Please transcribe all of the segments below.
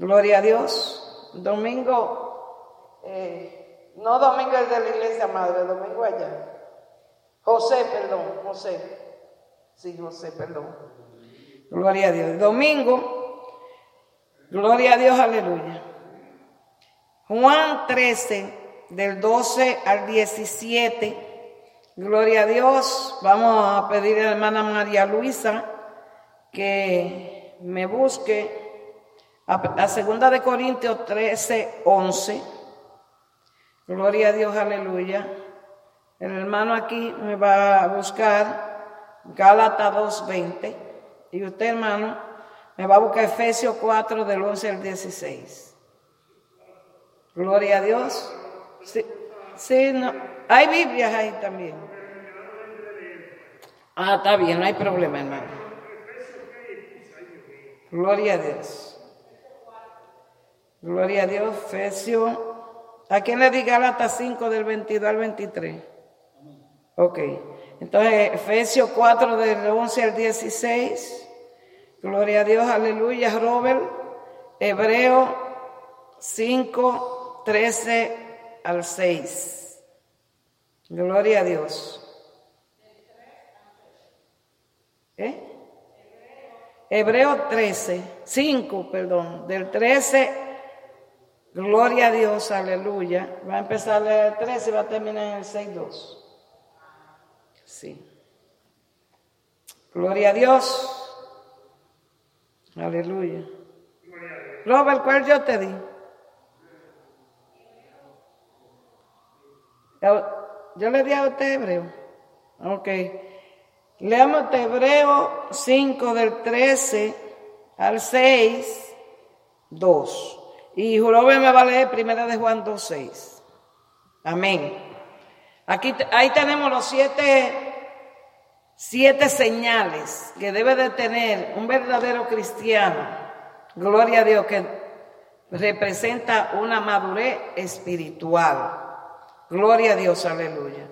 Gloria a Dios. Domingo, eh, no domingo es de la iglesia madre, domingo allá. José, perdón, José. Sí, José, perdón. Gloria a Dios. Domingo, gloria a Dios, aleluya. Juan 13, del 12 al 17. Gloria a Dios. Vamos a pedir a la hermana María Luisa que me busque a, segunda de Corintios 13, 11. Gloria a Dios, aleluya. El hermano aquí me va a buscar Gálatas 2, 20. Y usted, hermano, me va a buscar Efesios 4, del 11 al 16. Gloria a Dios. Sí, sí no. Hay Biblias ahí también. Ah, está bien, no hay problema, hermano. Gloria a Dios. Gloria a Dios, Efesios. ¿A quién le diga Gálatas 5 del 22 al 23? Ok. Entonces, Efesios 4 del 11 al 16. Gloria a Dios, aleluya, Robert. Hebreo 5, 13 al 6. Gloria a Dios. ¿Eh? Hebreo 13, 5, perdón, del 13 Gloria a Dios, aleluya. Va a empezar el 13 y va a terminar en el 6.2. Sí. Gloria a Dios. Aleluya. Robert, ¿cuál yo te di? Yo le di a usted hebreo. Ok. Leamos Hebreo 5 del 13 al 6, 2. Y Jurove me va a leer primera de Juan 2.6. Amén. Aquí, ahí tenemos los siete, siete señales que debe de tener un verdadero cristiano. Gloria a Dios que representa una madurez espiritual. Gloria a Dios, aleluya.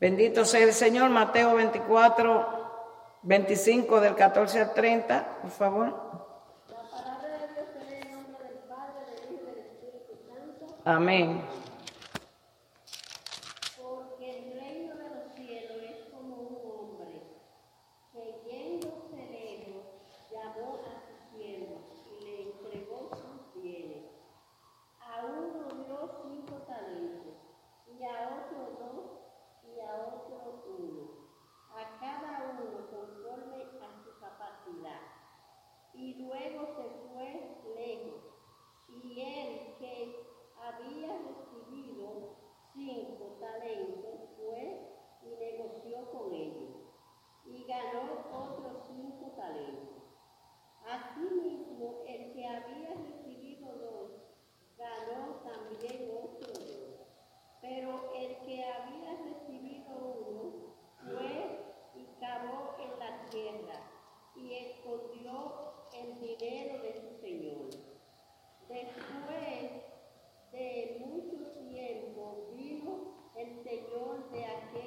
Bendito sea el Señor. Mateo 24, 25 del 14 al 30, por favor. Amén. Porque el reino de los cielos es como un hombre que yendo sereno llamó a sus siervos y le entregó sus bienes. A uno dio cinco talentos y a otro dos y a otro uno. A cada uno conforme a su capacidad. Y luego se fue lejos. Y él que había recibido cinco talentos, fue y negoció con ellos, y ganó otros cinco talentos. Asimismo, el que había recibido dos, ganó también otros dos. Pero el que había recibido uno, fue y cavó en la tierra, y dinero de su señor. Después de mucho tiempo vino el Señor de aquellos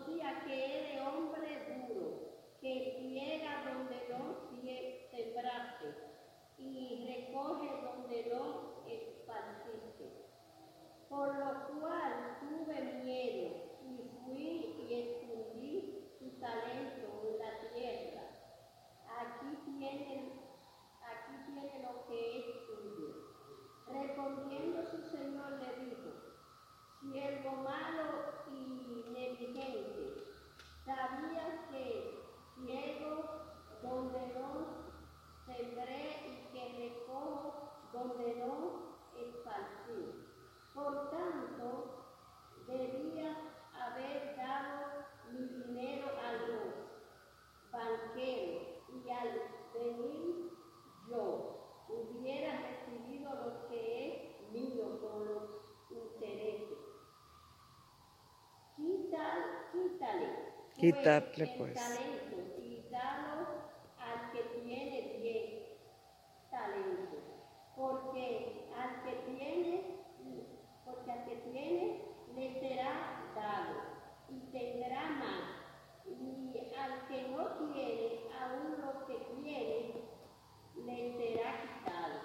reconocía que era hombre duro, que ciega donde no sembraste y recoge donde no esparciste. Por lo cual tuve miedo y fui y escondí tu talento en la tierra. Aquí tiene, aquí tiene lo que es tuyo. Respondiendo su señor le dijo, siervo malo y negligente, sabías que ciego donde no sembré y que recojo donde no esparcí. Por tanto, debías haber dado mi dinero a los banqueros y al venir yo hubiera recibido lo que es mío con los intereses. Quita- quítale, pues, Quitarle, el pues. talento y dalo al que tiene diez talentos, porque al que tiene, porque al que tiene le será dado y tendrá más, y al que no tiene, aún lo que tiene le será quitado.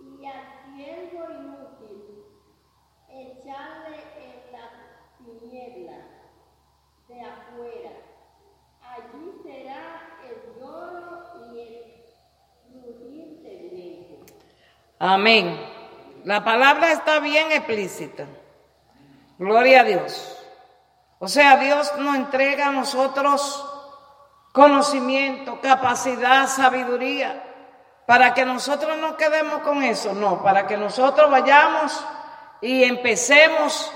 Y al siervo inútil, echarle en la tiniebla de afuera. Allí será el lloro y el crujir de dientes. Amén. La palabra está bien explícita. Gloria a Dios. O sea, Dios nos entrega a nosotros conocimiento, capacidad, sabiduría, para que nosotros no quedemos con eso, no, para que nosotros vayamos y empecemos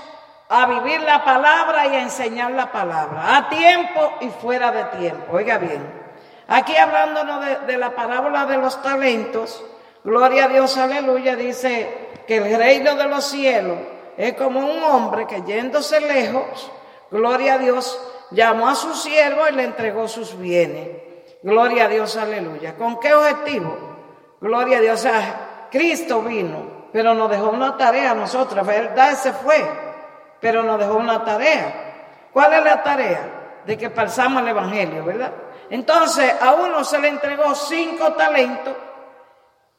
a vivir la palabra y a enseñar la palabra, a tiempo y fuera de tiempo. Oiga bien, aquí hablándonos de, de la parábola de los talentos, gloria a Dios, aleluya, dice que el reino de los cielos es como un hombre que yéndose lejos, gloria a Dios, llamó a su siervo y le entregó sus bienes. Gloria a Dios, aleluya. ¿Con qué objetivo? Gloria a Dios. O sea, Cristo vino, pero nos dejó una tarea a nosotros, ¿verdad? Se fue, pero nos dejó una tarea. ¿Cuál es la tarea? De que pasamos el Evangelio, ¿verdad? Entonces, a uno se le entregó cinco talentos.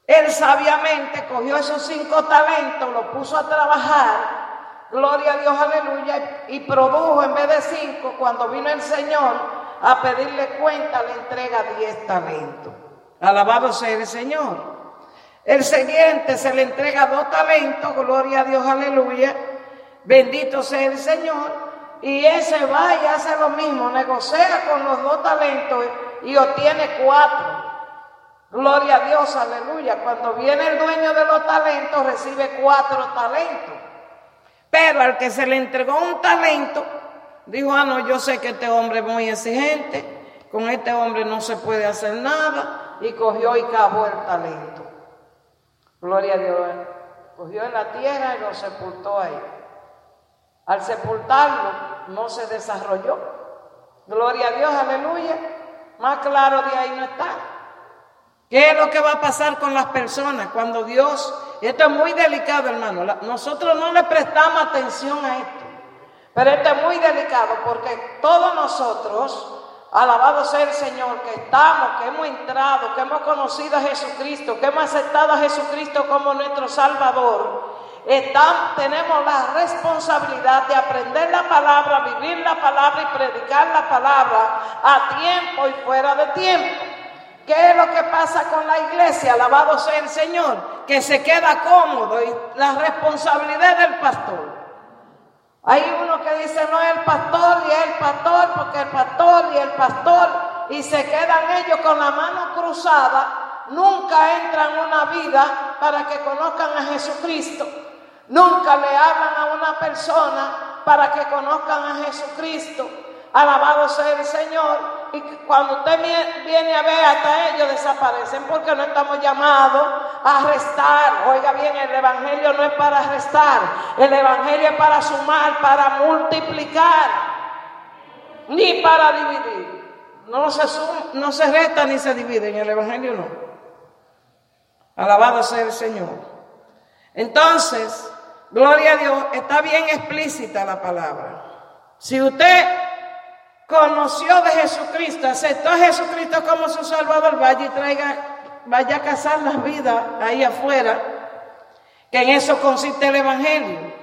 Él sabiamente cogió esos cinco talentos, los puso a trabajar Gloria a Dios, aleluya. Y produjo en vez de cinco, cuando vino el Señor a pedirle cuenta, le entrega diez talentos. Alabado sea el Señor. El siguiente se le entrega dos talentos, gloria a Dios, aleluya. Bendito sea el Señor. Y ese va y hace lo mismo, negocia con los dos talentos y obtiene cuatro. Gloria a Dios, aleluya. Cuando viene el dueño de los talentos, recibe cuatro talentos. Pero al que se le entregó un talento, dijo, ah, no, yo sé que este hombre es muy exigente, con este hombre no se puede hacer nada, y cogió y cavó el talento. Gloria a Dios. Cogió en la tierra y lo sepultó ahí. Al sepultarlo, no se desarrolló. Gloria a Dios, aleluya. Más claro de ahí no está. ¿Qué es lo que va a pasar con las personas cuando Dios, esto es muy delicado hermano, nosotros no le prestamos atención a esto, pero esto es muy delicado porque todos nosotros, alabado sea el Señor, que estamos, que hemos entrado, que hemos conocido a Jesucristo, que hemos aceptado a Jesucristo como nuestro Salvador, están- tenemos la responsabilidad de aprender la palabra, vivir la palabra y predicar la palabra a tiempo y fuera de tiempo. ¿Qué es lo que pasa con la iglesia? Alabado sea el Señor, que se queda cómodo y la responsabilidad del pastor. Hay uno que dice no es el pastor y es el pastor porque el pastor y el pastor y se quedan ellos con la mano cruzada, nunca entran en una vida para que conozcan a Jesucristo, nunca le hablan a una persona para que conozcan a Jesucristo. Alabado sea el Señor. Y cuando usted vie- viene a ver, hasta ellos desaparecen porque no estamos llamados a arrestar. Oiga bien, el Evangelio no es para arrestar. El Evangelio es para sumar, para multiplicar, ni para dividir. No se, sum- no se resta ni se divide. En el Evangelio no. Alabado sea el Señor. Entonces, gloria a Dios, está bien explícita la palabra. Si usted conoció de Jesucristo, aceptó a Jesucristo como su Salvador, vaya y traiga, vaya a casar las vidas ahí afuera, que en eso consiste el Evangelio.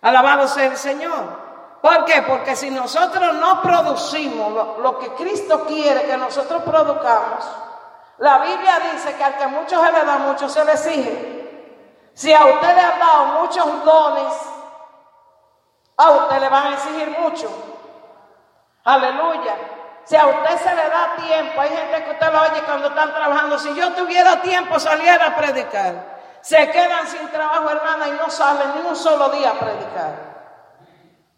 Alabado sea el Señor. ¿Por qué? Porque si nosotros no producimos lo, que Cristo quiere que nosotros produzcamos, la Biblia dice que al que mucho se le da, mucho se le exige. Si a usted le han dado muchos dones, a usted le van a exigir mucho. Aleluya. Si a usted se le da tiempo, hay gente que usted lo oye cuando están trabajando. Si yo tuviera tiempo, saliera a predicar. Se quedan sin trabajo, hermana, y no salen ni un solo día a predicar.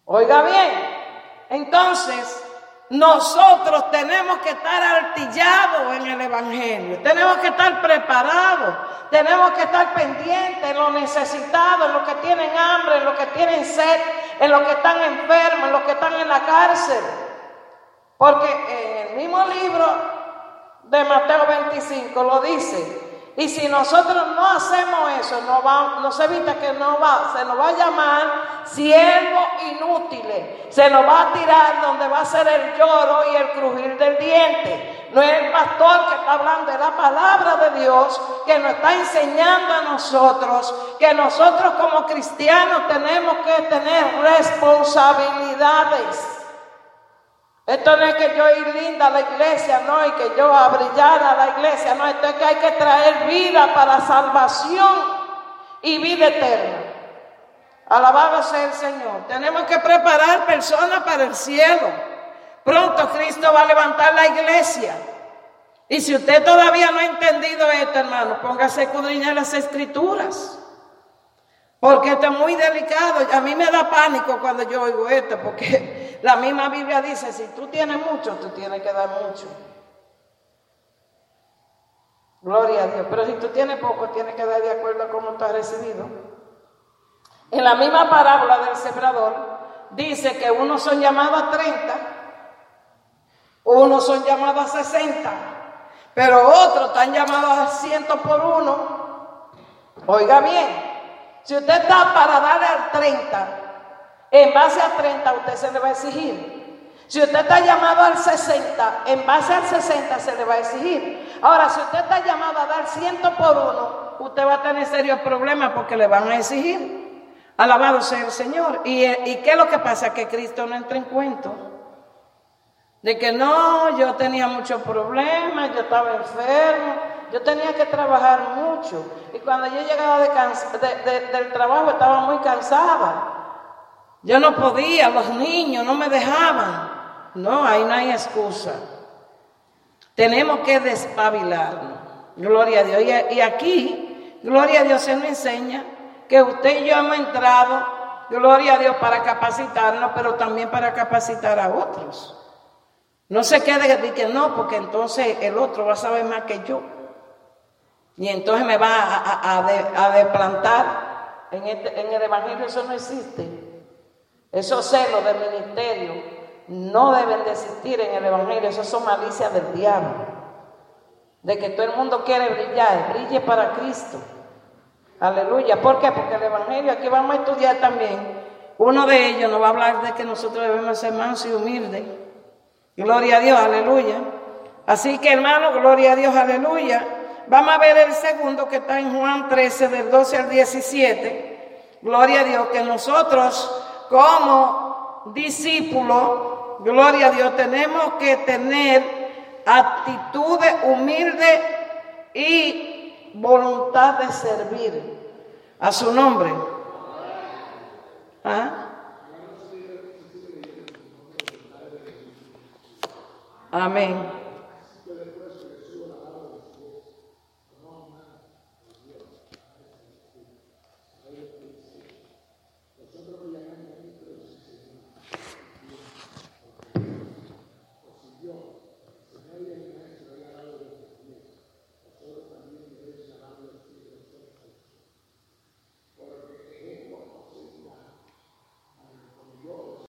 Oiga bien, entonces nosotros tenemos que estar artillados en el Evangelio, tenemos que estar preparados, tenemos que estar pendientes en los necesitados, en los que tienen hambre, en los que tienen sed, en los que están enfermos, en los que están en la cárcel. Porque en el mismo libro de Mateo 25 lo dice, y si nosotros no hacemos eso, no, va, no se evita que no va, se nos va a llamar siervos inútiles. Se nos va a tirar donde va a ser el lloro y el crujir del diente. No es el pastor que está hablando, es la palabra de Dios que nos está enseñando a nosotros que nosotros como cristianos tenemos que tener responsabilidades. Esto no es que yo ir linda a la iglesia, no, y que yo a a la iglesia, no, esto es que hay que traer vida para salvación y vida eterna. Alabado sea el Señor. Tenemos que preparar personas para el cielo. Pronto Cristo va a levantar la iglesia. Y si usted todavía no ha entendido esto, hermano, póngase a escudriñar las escrituras. Porque esto es muy delicado. A mí me da pánico cuando yo oigo esto, porque la misma Biblia dice, si tú tienes mucho, tú tienes que dar mucho. Gloria a Dios. Pero si tú tienes poco, tienes que dar de acuerdo a cómo tú has recibido. En la misma parábola del sembrador, dice que unos son llamados a 30, unos son llamados a 60, pero otros están llamados a 100 por uno. Oiga bien, si usted está para darle al 30, en base a 30 usted se le va a exigir. Si usted está llamado al 60, en base al 60 se le va a exigir. Ahora, si usted está llamado a dar 100 por uno, usted va a tener serios problemas porque le van a exigir. Alabado sea el Señor. ¿Y, ¿Y qué es lo que pasa? Que Cristo no entra en cuento. De que no, yo tenía muchos problemas, yo estaba enfermo, yo tenía que trabajar mucho. Y cuando yo llegaba de de, de, del trabajo estaba muy cansada. Yo no podía, los niños no me dejaban. No, ahí no hay excusa. Tenemos que despabilarnos. Gloria a Dios. Y, aquí, gloria a Dios, se nos enseña que usted y yo hemos entrado, gloria a Dios, para capacitarnos, pero también para capacitar a otros. No se quede de que no, porque entonces el otro va a saber más que yo. Y entonces me va a, a, de, a desplantar. En, este, en el Evangelio eso no existe. Esos celos del ministerio no deben de existir en el Evangelio. Eso son malicias del diablo. De que todo el mundo quiere brillar. Brille para Cristo. Aleluya. ¿Por qué? Porque el Evangelio, aquí vamos a estudiar también. Uno de ellos nos va a hablar de que nosotros debemos ser mansos y humildes. Gloria a Dios, aleluya. Así que hermano, gloria a Dios, aleluya. Vamos a ver el segundo que está en Juan 13, del 12 al 17. Gloria a Dios, que nosotros como discípulos, gloria a Dios, tenemos que tener actitudes humildes y voluntad de servir a su nombre. ¿Ah? Amén.